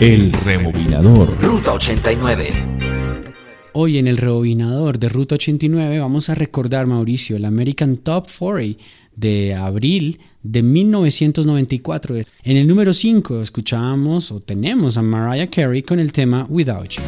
El rebobinador. Ruta 89. Hoy en el rebobinador de Ruta 89 vamos a recordar, Mauricio, el American Top 40 de abril de 1994. En el número 5 escuchábamos o tenemos a Mariah Carey con el tema Without You.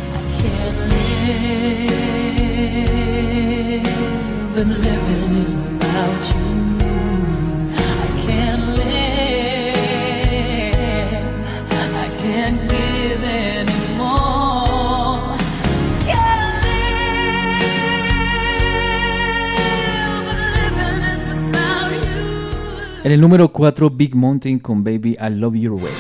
En el número 4, Big Mountain con Baby I Love Your Way.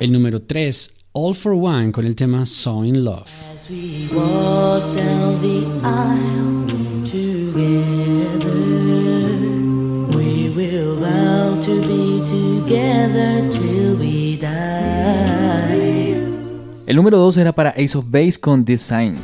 El número 3, All for One con el tema So in Love. As we walk down the aisle together, we will vow to be together till we die. El número 2 era para Ace of Base con Design.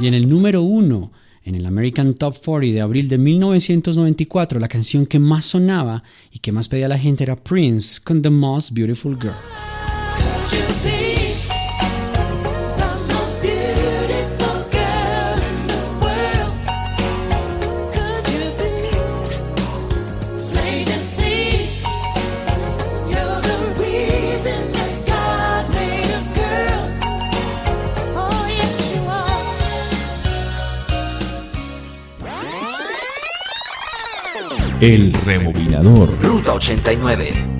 Y en el número 1, en el American Top 40 de abril de 1994, la canción que más sonaba y que más pedía la gente era Prince con The Most Beautiful Girl. El rebobinador. Ruta 89.